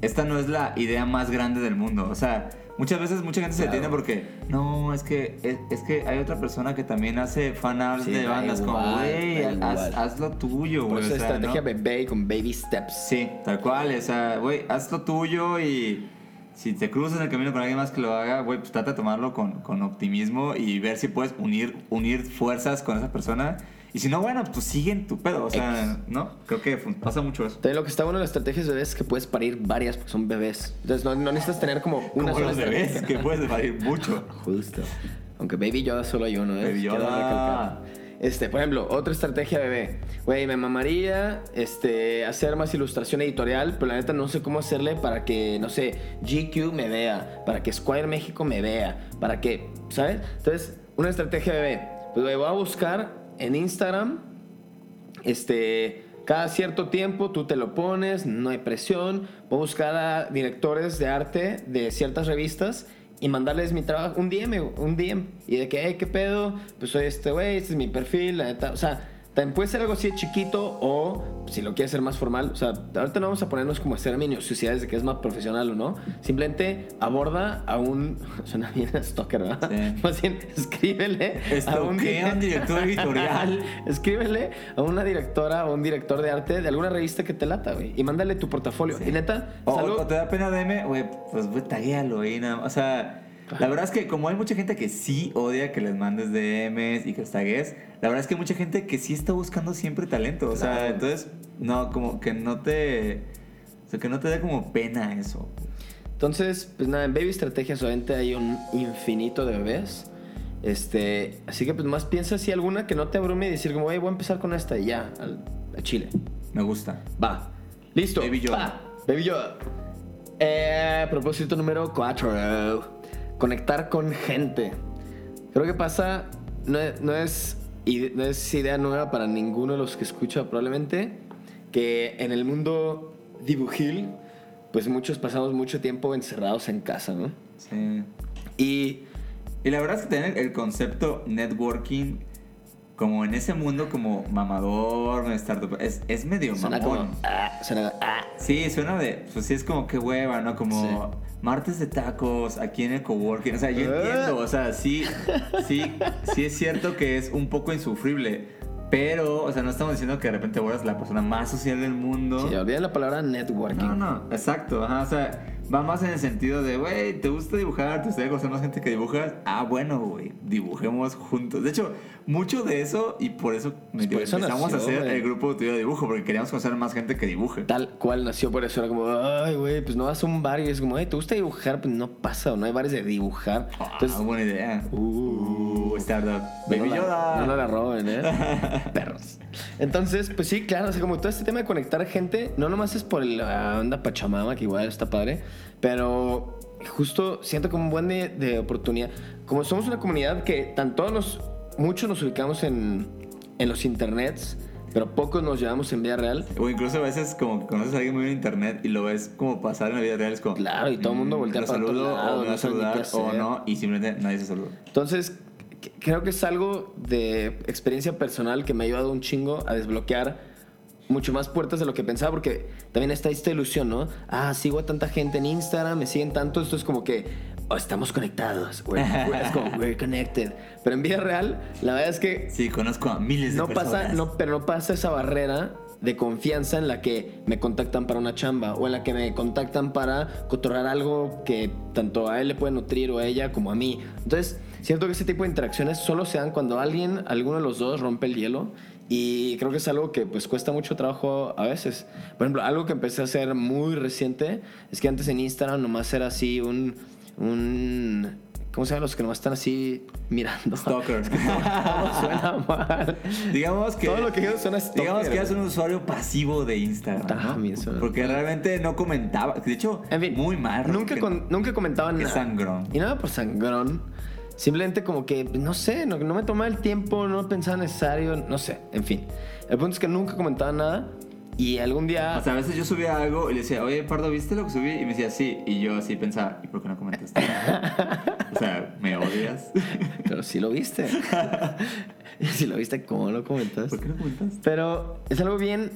esta no es la idea más grande del mundo. O sea, muchas veces mucha gente se Claro. detiene porque no, es que es, es que hay otra persona que también hace fanarts Sí, de da bandas como, igual, güey, da haz, haz lo tuyo, güey. eso o sea, estrategia ¿no? bebé con baby steps. Sí, tal cual, o sea, güey, haz lo tuyo y si te cruzas en el camino con alguien más que lo haga, güey, pues trata de tomarlo con, con optimismo y ver si puedes unir, unir fuerzas con esa persona. Y si no, bueno, pues sigue en tu pedo, o sea, ¿no? Creo que pasa mucho eso. También lo que está bueno de las estrategias bebés es que puedes parir varias porque son bebés. Entonces no, no necesitas tener como una Como sola los bebés, que puedes parir mucho. Justo. Aunque Baby Yoda solo hay uno, ¿eh? Baby Yoda. Este, por ejemplo, otra estrategia bebé. Güey, me mamaría este, hacer más ilustración editorial, pero la neta no sé cómo hacerle para que, no sé, GQ me vea, para que Squire México me vea, para que, ¿sabes? Entonces, una estrategia bebé. Pues, güey, voy a buscar en Instagram, este, cada cierto tiempo tú te lo pones, no hay presión. Voy a buscar a directores de arte de ciertas revistas y mandarles mi trabajo, un DM, un DM. Y de que, hey, ¿qué pedo? Pues soy este güey, este es mi perfil, la neta. O sea, también puede ser algo así de chiquito o si lo quieres hacer más formal. O sea, ahorita no vamos a ponernos como a hacer minuciosidades de que es más profesional o no. Simplemente aborda a un. Suena bien a stalker, ¿verdad? Sí. Más bien, escríbele a un, director editorial. Escríbele a una directora o un director de arte de alguna revista que te lata, güey. Y mándale tu portafolio. Sí. Y neta, O, algo- o te da pena DM, güey, pues güey, taguéalo ahí nada. O sea, la verdad es que como hay mucha gente que sí odia que les mandes DMs y que los tagues, la verdad es que hay mucha gente que sí está buscando siempre talento. O sea, Claro. entonces, no, como que no te. O sea, que no te dé como pena eso. Entonces, pues nada, en Baby Estrategias obviamente hay un infinito de bebés. Este, así que pues más piensa si alguna que no te abrume y decir como, hey, voy a empezar con esta y ya, al, a Chile. Me gusta. Va. Listo. Baby Yoda. Va. Baby Yoda. Eh, propósito número 4. Conectar con gente. Creo que pasa, no es, no, es, no es idea nueva para ninguno de los que escucha probablemente, que en el mundo dibujil, pues muchos pasamos mucho tiempo encerrados en casa, ¿no? Sí. Y Y la verdad es que tener el concepto networking como en ese mundo como mamador, startup, es, es medio suena mamón. como... ah, suena... ah. Sí, suena de, pues sí es como que hueva, ¿no? Como martes de tacos aquí en el coworking. O sea, yo entiendo, o sea, sí, sí, sí es cierto que es un poco insufrible. Pero, o sea, no estamos diciendo que de repente vuelvas la persona más social del mundo. Sí, olviden la palabra networking. No, no, exacto, ajá, o sea, va más en el sentido de, güey, ¿te gusta dibujar? ¿Te gustaría conocer más gente que dibujas? Ah, bueno, güey, dibujemos juntos. De hecho, mucho de eso, y por eso, Pues por eso empezamos nació, a hacer el grupo tuyo de dibujo, porque queríamos conocer más gente que dibuje. Tal cual nació por eso. Era como, ay, güey, pues no vas a un bar y es como, hey, ¿te gusta dibujar? Pues no pasa, o no hay bares de dibujar. Ah, Entonces, buena idea. Uh. Uh, startup. no Baby la- Yoda. No la roben, ¿eh? Perros. Entonces, pues sí, claro, o sea, como todo este tema de conectar gente, no nomás es por la onda Pachamama, que igual está padre, pero justo siento como un buen de, de oportunidad. Como somos una comunidad que tanto nos, muchos nos ubicamos en, en los internets, pero pocos nos llevamos en vida real. O incluso a veces como que conoces a alguien muy en internet y lo ves como pasar en la vida real, es como... Claro, y todo el mundo mm, voltea para saludo, o me va no a saludar, o no, y simplemente nadie se saluda. Entonces, creo que es algo de experiencia personal que me ha ayudado un chingo a desbloquear mucho más puertas de lo que pensaba, porque también está esta ilusión, ¿no? Ah, sigo a tanta gente en Instagram, me siguen tanto, esto es como que oh, estamos conectados, we're- we're- es como we're connected. Pero en vida real, la verdad es que Sí, conozco a miles de no personas. pasa, no, pero no pasa esa barrera de confianza en la que me contactan para una chamba o en la que me contactan para cotorrar algo que tanto a él le puede nutrir o a ella como a mí. Entonces, siento que ese tipo de interacciones solo se dan cuando alguien, alguno de los dos rompe el hielo y creo que es algo que pues cuesta mucho trabajo a veces. Por ejemplo, algo que empecé a hacer muy reciente es que antes en Instagram nomás era así un un ¿Cómo se llaman los que nomás están así mirando? Stalker. Es que todo, todo suena mal. Digamos que. Todo lo que digo suena stalker, Digamos que eres un usuario pasivo de Instagram. ¿no? También suena- Porque realmente no comentaba. De hecho, En fin, muy mal. Nunca, con- nunca comentaban Qué nada. sangrón. Y nada por sangrón. Simplemente como que, no sé, no, no me tomaba el tiempo, no pensaba necesario, no sé, en fin. El punto es que nunca comentaba nada y algún día... O sea, a veces yo subía algo y le decía, oye, Pardo, ¿viste lo que subí? Y me decía, sí. Y yo así pensaba, ¿y por qué no comentaste? o sea, ¿me odias? Pero sí lo viste. y si lo viste, ¿cómo lo comentaste? ¿Por qué no comentaste? Pero es algo bien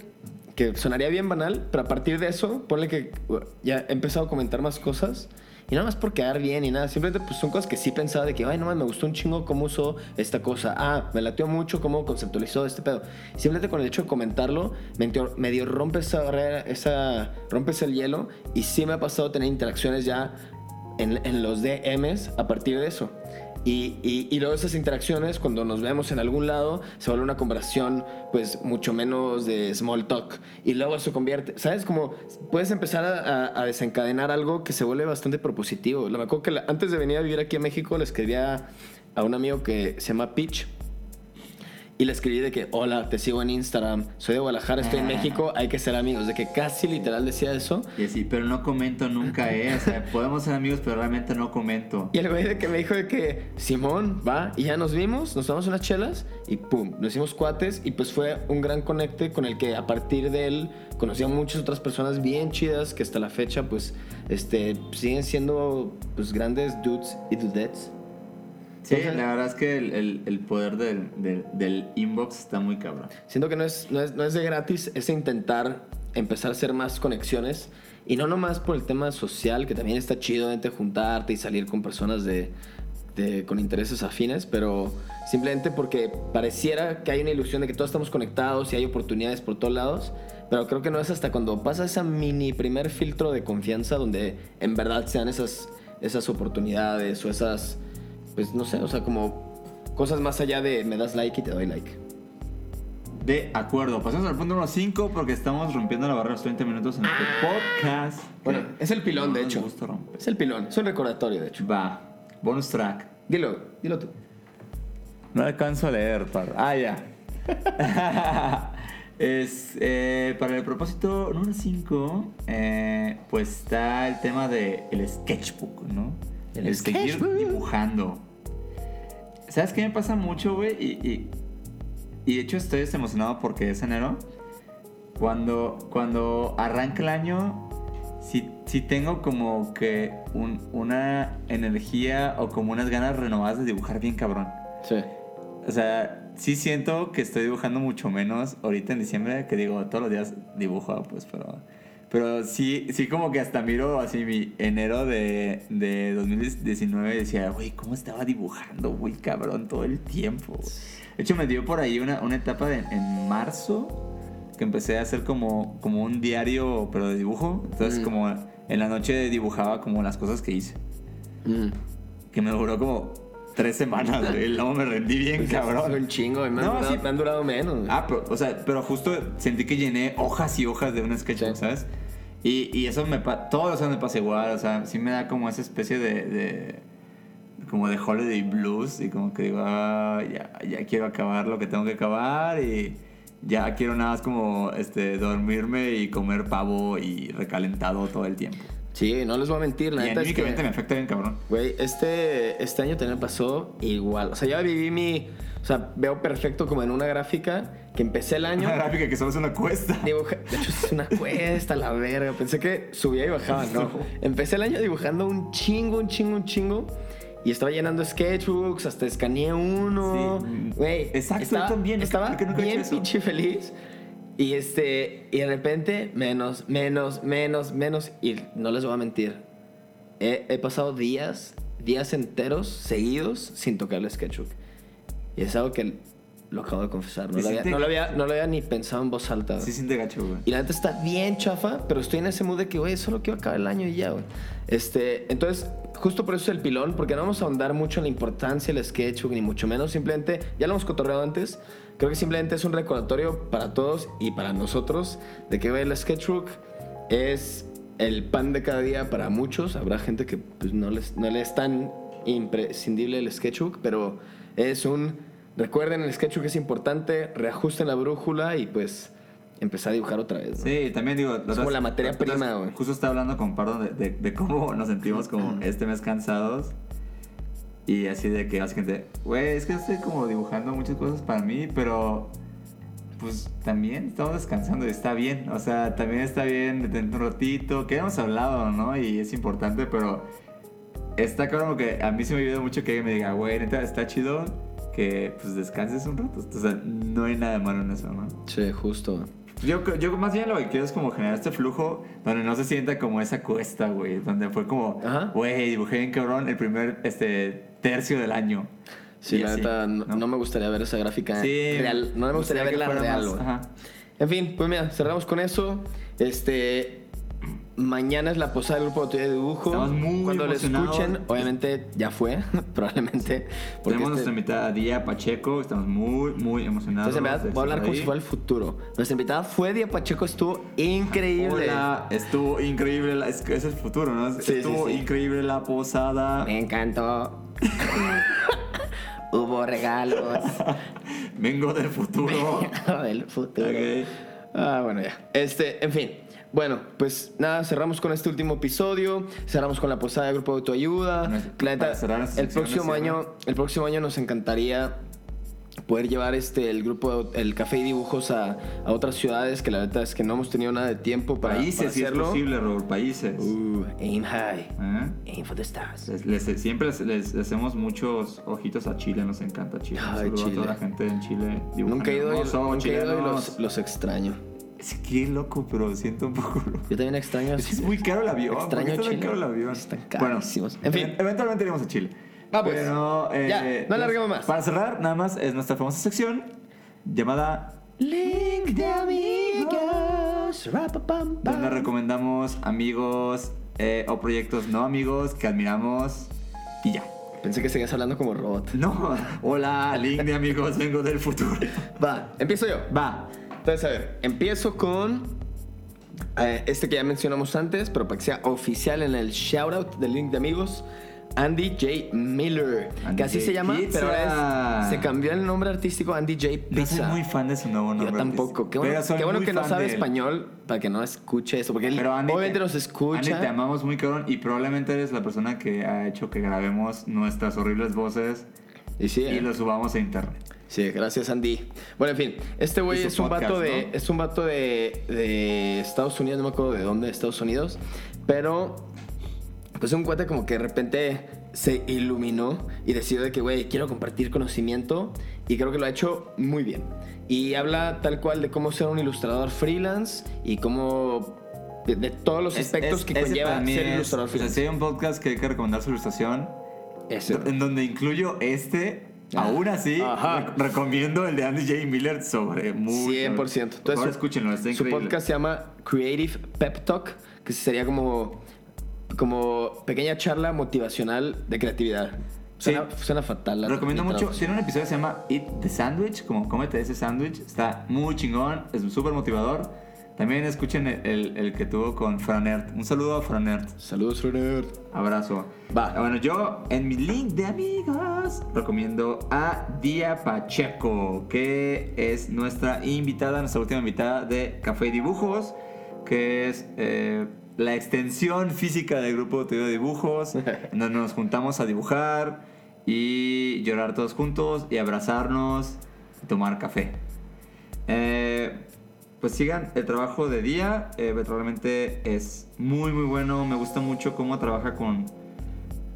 que sonaría bien banal, pero a partir de eso, ponle que uh, ya he empezado a comentar más cosas. Y nada más por quedar bien y nada, simplemente pues son cosas que sí pensaba de que, ay, no me gustó un chingo cómo usó esta cosa. Ah, me lateó mucho cómo conceptualizó este pedo. Simplemente con el hecho de comentarlo, medio, medio rompe esa barrera, esa, rompes el hielo y sí me ha pasado tener interacciones ya en, en los DMs a partir de eso. Y, y, y, luego esas interacciones, cuando nos vemos en algún lado, se vuelve una conversación pues mucho menos de small talk. Y luego eso convierte, ¿sabes? Como puedes empezar a, desencadenar algo que se vuelve bastante propositivo. Me acuerdo que antes de venir a vivir aquí a México le escribía a un amigo que se llama Pitch y le escribí de que, hola, te sigo en Instagram, soy de Guadalajara, estoy en México, hay que ser amigos. De que casi literal decía eso. Y así, pero no comento nunca, ¿eh? O sea, podemos ser amigos, pero realmente no comento. Y el güey de que me dijo de que, Simón, va, y ya nos vimos, nos tomamos unas chelas, y pum, nos hicimos cuates, y pues fue un gran conecte con el que a partir de él conocí a muchas otras personas bien chidas que hasta la fecha, pues, este, siguen siendo, pues, grandes dudes y dudettes. Sí, la verdad es que el, el, el poder del, del, del, inbox está muy cabrón. Siento que no es, no, es, no es de gratis, es intentar empezar a hacer más conexiones. Y no nomás por el tema social, que también está chido de juntarte y salir con personas de, de, con intereses afines, pero simplemente porque pareciera que hay una ilusión de que todos estamos conectados y hay oportunidades por todos lados. Pero creo que no es hasta cuando pasa esa mini primer filtro de confianza donde en verdad se dan esas, esas oportunidades o esas pues no sé, o sea, como cosas más allá de me das like y te doy like. De acuerdo, pasamos al punto número 5 porque estamos rompiendo la barrera de los 30 minutos en este podcast. Bueno, es el pilón, no de hecho. Es el pilón, es un recordatorio, de hecho. Va, bonus track. Dilo, dilo tú. No alcanzo a leer, par. Ah, ya. es, eh, para el propósito número 5, eh, pues está el tema del el sketchbook, ¿no? El, el seguir dibujando. ¿Sabes qué me pasa mucho, güey? Y, y, y, de hecho estoy emocionado porque es enero. Cuando, cuando arranca el año, sí, sí tengo como que un, una energía o como unas ganas renovadas de dibujar bien cabrón. Sí. O sea, sí siento que estoy dibujando mucho menos ahorita en diciembre, que digo, todos los días dibujo, pues, pero... Pero sí, sí como que hasta miro así mi enero de, de 2019 y decía, güey, ¿cómo estaba dibujando, güey, cabrón, todo el tiempo? De hecho, me dio por ahí una, una etapa de, en marzo que empecé a hacer como, como un diario, pero de dibujo. Entonces, mm. como en la noche dibujaba como las cosas que hice. Mm. Que me duró como tres semanas, güey. Luego me rendí bien, pues cabrón. Un chingo, me, no, han durado, sí. me han durado menos. Ah, pero, o sea, pero justo sentí que llené hojas y hojas de un sketchbook, sí. ¿sabes? Y, y, eso me todos los años me pasa igual, o sea, sí me da como esa especie de, de como de holiday blues y como que digo, ah, ya, ya quiero acabar lo que tengo que acabar y ya quiero nada más como este dormirme y comer pavo y recalentado todo el tiempo. Sí, no les voy a mentir, la y neta es que me afecta bien cabrón. Güey, este este año también pasó igual, o sea, ya viví mi o sea, veo perfecto como en una gráfica que empecé el año. Una gráfica que solo es una cuesta. Dibuja, de hecho, es una cuesta, la verga. Pensé que subía y bajaba, no. Empecé el año dibujando un chingo, un chingo, un chingo. Y estaba llenando sketchbooks, hasta escaneé uno. Güey. Sí. Exacto, estaba, también. Estaba bien pinche feliz. Y este, y de repente, menos, menos, menos, menos. Y no les voy a mentir. He, he pasado días, días enteros, seguidos, sin tocar el sketchbook. Y es algo que lo acabo de confesar. No, lo había, no, lo había, no lo había, ni pensado en voz alta. Sí, siente gacho, güey. Y la neta está bien chafa, pero estoy en ese mood de que, güey, solo quiero acabar el año y ya, güey. Este, entonces, justo por eso es el pilón, porque no vamos a ahondar mucho en la importancia del sketchbook, ni mucho menos. Simplemente, ya lo hemos cotorreado antes. Creo que simplemente es un recordatorio para todos y para nosotros de que, el sketchbook es el pan de cada día para muchos. Habrá gente que pues, no, les, no le es tan imprescindible el sketchbook, pero es un Recuerden, el sketchbook es importante, reajusten la brújula y pues empezar a dibujar otra vez. ¿no? Sí, también digo... Es como la materia prima, güey. Justo estaba hablando con Pardo de, de, de, cómo nos sentimos como este mes cansados. Y así de que básicamente, güey, es que estoy como dibujando muchas cosas para mí, pero pues también estamos descansando y está bien. O sea, también está bien un ratito, que hemos hablado, ¿no? Y es importante, pero está claro que a mí se me ayuda mucho que me diga, güey, neta, está chido que pues descanses un rato. O sea, no hay nada malo en eso, ¿no? Sí, justo. Yo, yo más bien lo que quiero es como generar este flujo donde no se sienta como esa cuesta, güey. Donde fue como, güey, dibujé en cabrón el primer este, tercio del año. Sí, la así, neta, no, no me gustaría ver esa gráfica Sí, real. No me gustaría verla real, más- ajá. En fin, pues mira, cerramos con eso. Este. Mañana es la posada del grupo de de dibujo. Estamos muy Cuando lo escuchen, obviamente ya fue, probablemente. porque Tenemos este- nuestra invitada Día Pacheco, estamos muy, muy emocionados. Entonces, en verdad, voy a hablar como si fuera el futuro. Nuestra invitada fue Dia Pacheco, estuvo increíble. Hola, estuvo increíble, la- es, es el futuro, ¿no? Sí, sí, estuvo sí. increíble la posada. Me encantó. Hubo regalos. Vengo del futuro. del futuro. Ah, bueno, ya. Este, en fin. Bueno, pues nada, cerramos con este último episodio. Cerramos con la posada del grupo de autoayuda. Bueno, La neta, el próximo año, el próximo año nos encantaría poder llevar este el grupo el café y dibujos a, a otras ciudades que la neta es que no hemos tenido nada de tiempo para, Países, para si es hacerlo. posible, Robert, países. Uh, aim high. ¿Eh? Aim for the stars. Les- les- siempre les, les hacemos muchos ojitos a Chile, nos encanta Chile. Ay, Chile. a toda la gente en Chile. Nunca he ido y, nunca he ido y los, los extraño. Es que loco, pero siento un poco loco. Yo también extraño. Es es muy caro el avión. ¿por qué Extraño está tan Chile. caro el avión? Están Bueno, carísimos. en fin, e- Eventualmente iremos a Chile. Vamos. Pero, eh, Ya, no alarguemos más. Para cerrar, nada más es nuestra famosa sección llamada Link de amigos. Donde recomendamos amigos eh, o proyectos no amigos que admiramos y ya. Pensé que seguías hablando como robot. No, hola, link de amigos, vengo del futuro. Va, empiezo yo. Va. Entonces, a ver, empiezo con eh, este que ya mencionamos antes, pero para que sea oficial en el shoutout del link de amigos. Andy J. Miller, Andy que así J. se llama, Pizza. pero ahora es- se cambió el nombre artístico Andy J. No soy Pizza. muy fan de su nuevo nombre. Yo tampoco. Qué bueno, soy qué bueno que no sabe él. español para que no escuche eso. Porque él Pero Andy, obviamente te- nos escucha. Andy, te amamos muy cabrón y probablemente eres la persona que ha hecho que grabemos nuestras horribles voces y sí, y eh. lo subamos a internet. Sí, gracias Andy. Bueno, en fin, este güey es un vato de ¿no? es un vato de, de Estados Unidos, no me acuerdo de dónde, de Estados Unidos, pero pues un cuate como que de repente se iluminó y decidió de que güey, quiero compartir conocimiento y creo que lo ha hecho muy bien. Y habla tal cual de cómo ser un ilustrador freelance y cómo de, de todos los aspectos Es- que ese conlleva ser es- ilustrador o sea, freelance. si hay un podcast que hay que recomendar su ilustración, Ese. en donde incluyo este, aún así, Ajá. rec- recomiendo el de Andy J. Miller sobre muy... 100%. Por Entonces, su- escúchenlo, está Su increíble. podcast se llama Creative Pep Talk, que sería como, como pequeña charla motivacional de creatividad. Suena, suena fatal. la- Recomiendo mi mucho. Tiene un episodio que se llama Eat the Sandwich, como cómete ese sándwich. Está muy chingón, es súper motivador. También escuchen el, el- el que tuvo con Franert. Un saludo a Franert. Saludos, Renner. Abrazo. Va. Ah, Bueno, yo en mi link de amigos recomiendo a Dia Pacheco, que es nuestra invitada, nuestra última invitada de Café y Dibujos, que es eh, la extensión física del grupo de Dibujos, en donde nos juntamos a dibujar y llorar todos juntos y abrazarnos y tomar café. Eh, pues sigan el trabajo de día. eh, realmente es muy, muy bueno. Me gusta mucho cómo trabaja con.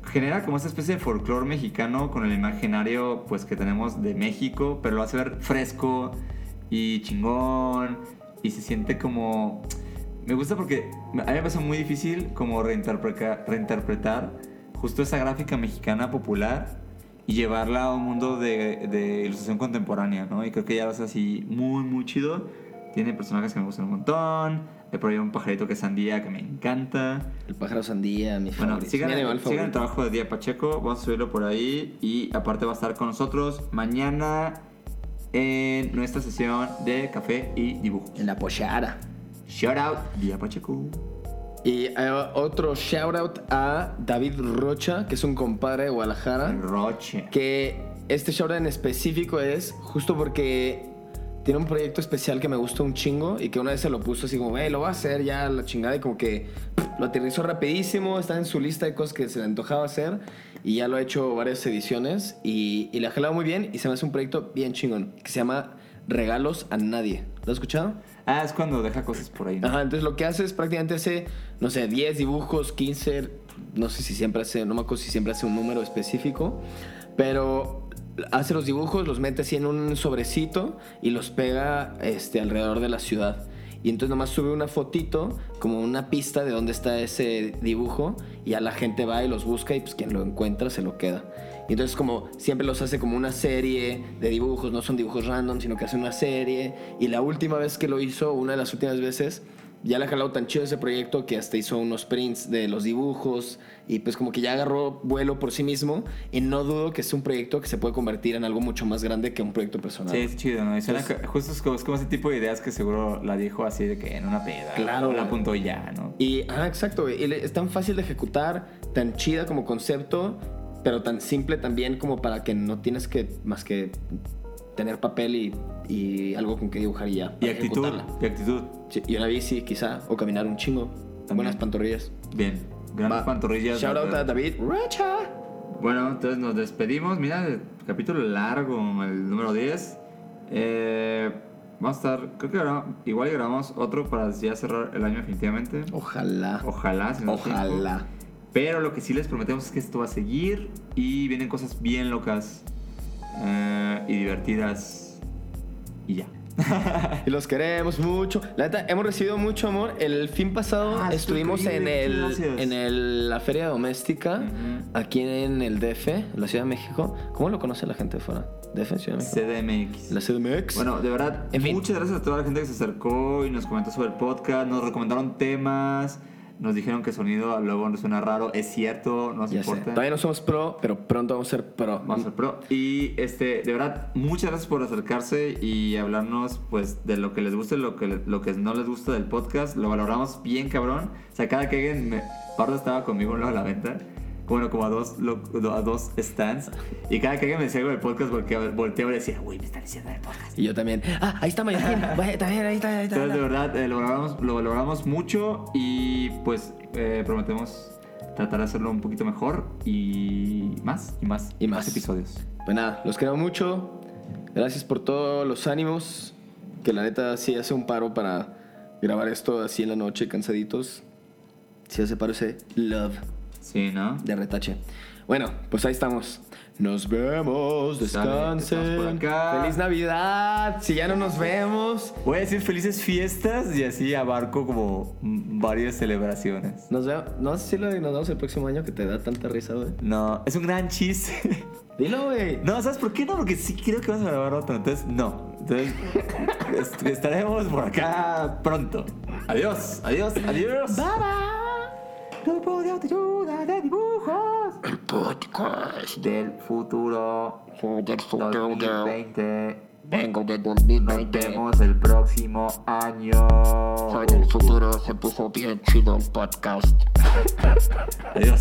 Genera como esta especie de folclore mexicano con el imaginario pues que tenemos de México, pero lo hace ver fresco y chingón y se siente como... Me gusta porque a mí me parece muy difícil como reinterpretar, reinterpretar justo esa gráfica mexicana popular y llevarla a un mundo de, de ilustración contemporánea, ¿no? Y creo que ya lo hace así muy, muy chido. Tiene personajes que me gustan un montón. Hay por ahí un pajarito que es sandía que me encanta. El pájaro sandía, mi Bueno, favorito. sigan, mi animal sigan el trabajo de Día Pacheco. Vamos a subirlo por ahí. Y aparte va a estar con nosotros mañana en nuestra sesión de café y dibujo. En la pochara. Shout out, Día Pacheco. Y eh, otro shout out a David Rocha, que es un compadre de Guadalajara. Roche. Que este shoutout en específico es justo porque tiene un proyecto especial que me gusta un chingo y que una vez se lo puso así como, hey, lo voy a hacer ya la chingada y como que lo aterrizó rapidísimo, está en su lista de cosas que se le antojaba hacer y ya lo ha hecho varias ediciones y, y le ha jalado muy bien y se me hace un proyecto bien chingón que se llama Regalos a Nadie. ¿Lo has escuchado? Ah, es cuando deja cosas por ahí. Ajá, entonces lo que hace es prácticamente hace, no sé, 10 dibujos, 15, no sé si siempre hace, no me acuerdo si siempre hace un número específico, pero hace los dibujos, los mete así en un sobrecito y los pega este, alrededor de la ciudad. Y entonces nomás sube una fotito, como una pista de dónde está ese dibujo, y ya la gente va y los busca y pues quien lo encuentra se lo queda. Y entonces como siempre los hace como una serie de dibujos, no son dibujos random, sino que hace una serie. Y la última vez que lo hizo, una de las últimas veces, ya le ha jalado tan chido ese proyecto que hasta hizo unos prints de los dibujos y pues como que ya agarró vuelo por sí mismo y no dudo que es un proyecto que se puede convertir en algo mucho más grande que un proyecto personal. Sí, es chido, ¿no? Y suena que- justo es como, es como ese tipo de ideas que seguro la dijo así de que en una peda. Claro, La apuntó ya, ¿no? Y, ah, exacto. Y es tan fácil de ejecutar, tan chida como concepto, pero tan simple también como para que no tienes que más que tener papel y, y algo con que dibujar y ya. Y actitud, y actitud. Y una bici, quizá, o caminar un chingo. También. Buenas pantorrillas. Bien. Grandes Va. pantorrillas. Shout out ¿no? a David Racha. Bueno, entonces nos despedimos. Mira, el capítulo largo, el número 10. Eh, vamos a estar, creo que ahora igual grabamos otro para ya cerrar el año definitivamente. Ojalá. Ojalá, si da tiempo. Pero lo que sí les prometemos es que esto va a seguir y vienen cosas bien locas eh, y divertidas. Y ya. Y los queremos mucho. La neta, hemos recibido mucho amor. El fin pasado Ah, estuvimos en, el, gracias. en el- la feria doméstica, Ujú. aquí en el DF, en la Ciudad de México. ¿Cómo lo conoce la gente de fuera? DF, Ciudad de México. CDMX. La CDMX. Bueno, de verdad, En fin. muchas gracias a toda la gente que se acercó y nos comentó sobre el podcast, nos recomendaron temas, nos dijeron que sonido luego nos suena raro, es cierto, no nos ya sé. importa. Todavía no somos pro, pero pronto vamos a ser pro. Vamos a ser pro. Y este, de verdad, muchas gracias por acercarse y hablarnos pues de lo que les gusta y lo que, lo que no les gusta del podcast. Lo valoramos bien cabrón. O sea, cada que alguien me... Pardo estaba conmigo en la venta. Bueno, como a dos, lo- a dos stands. Y cada que alguien me decía algo del podcast, volteaba, volteaba y decía, güey, me están diciendo del podcast. Y yo también. Ah, ahí está. Vaya, también, ahí está, ahí está. Entonces, de verdad, eh, lo, valoramos, lo valoramos mucho y pues eh, prometemos tratar de hacerlo un poquito mejor y más, y más, Y más. episodios. Pues nada, los queremos mucho. Gracias por todos los ánimos. Que la neta sí hace un paro para grabar esto así en la noche, cansaditos. Sí hace paro ese love Sí, ¿no? de retache. Bueno, pues ahí estamos. Nos vemos, descansen. estamos por acá. Feliz Navidad. Si ya no nos vemos, Voy a decir felices fiestas y así abarco como varias celebraciones. nos vemos. No sé si lo de nos vemos el próximo año que te da tanta risa, güey. No, es un gran chiste. Dilo, güey. No, ¿sabes por qué no? Porque sí creo que vamos a grabar otro. Entonces, no. Entonces, est- estaremos por acá pronto. Adiós, adiós, adiós. Bye bye. Grupo de autoayuda de dibujos. El podcast Del futuro del futuro 2020. vengo de Nos 2020. vemos el próximo año. En el futuro se puso bien chido el podcast. Adiós.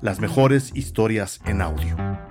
las mejores historias en audio.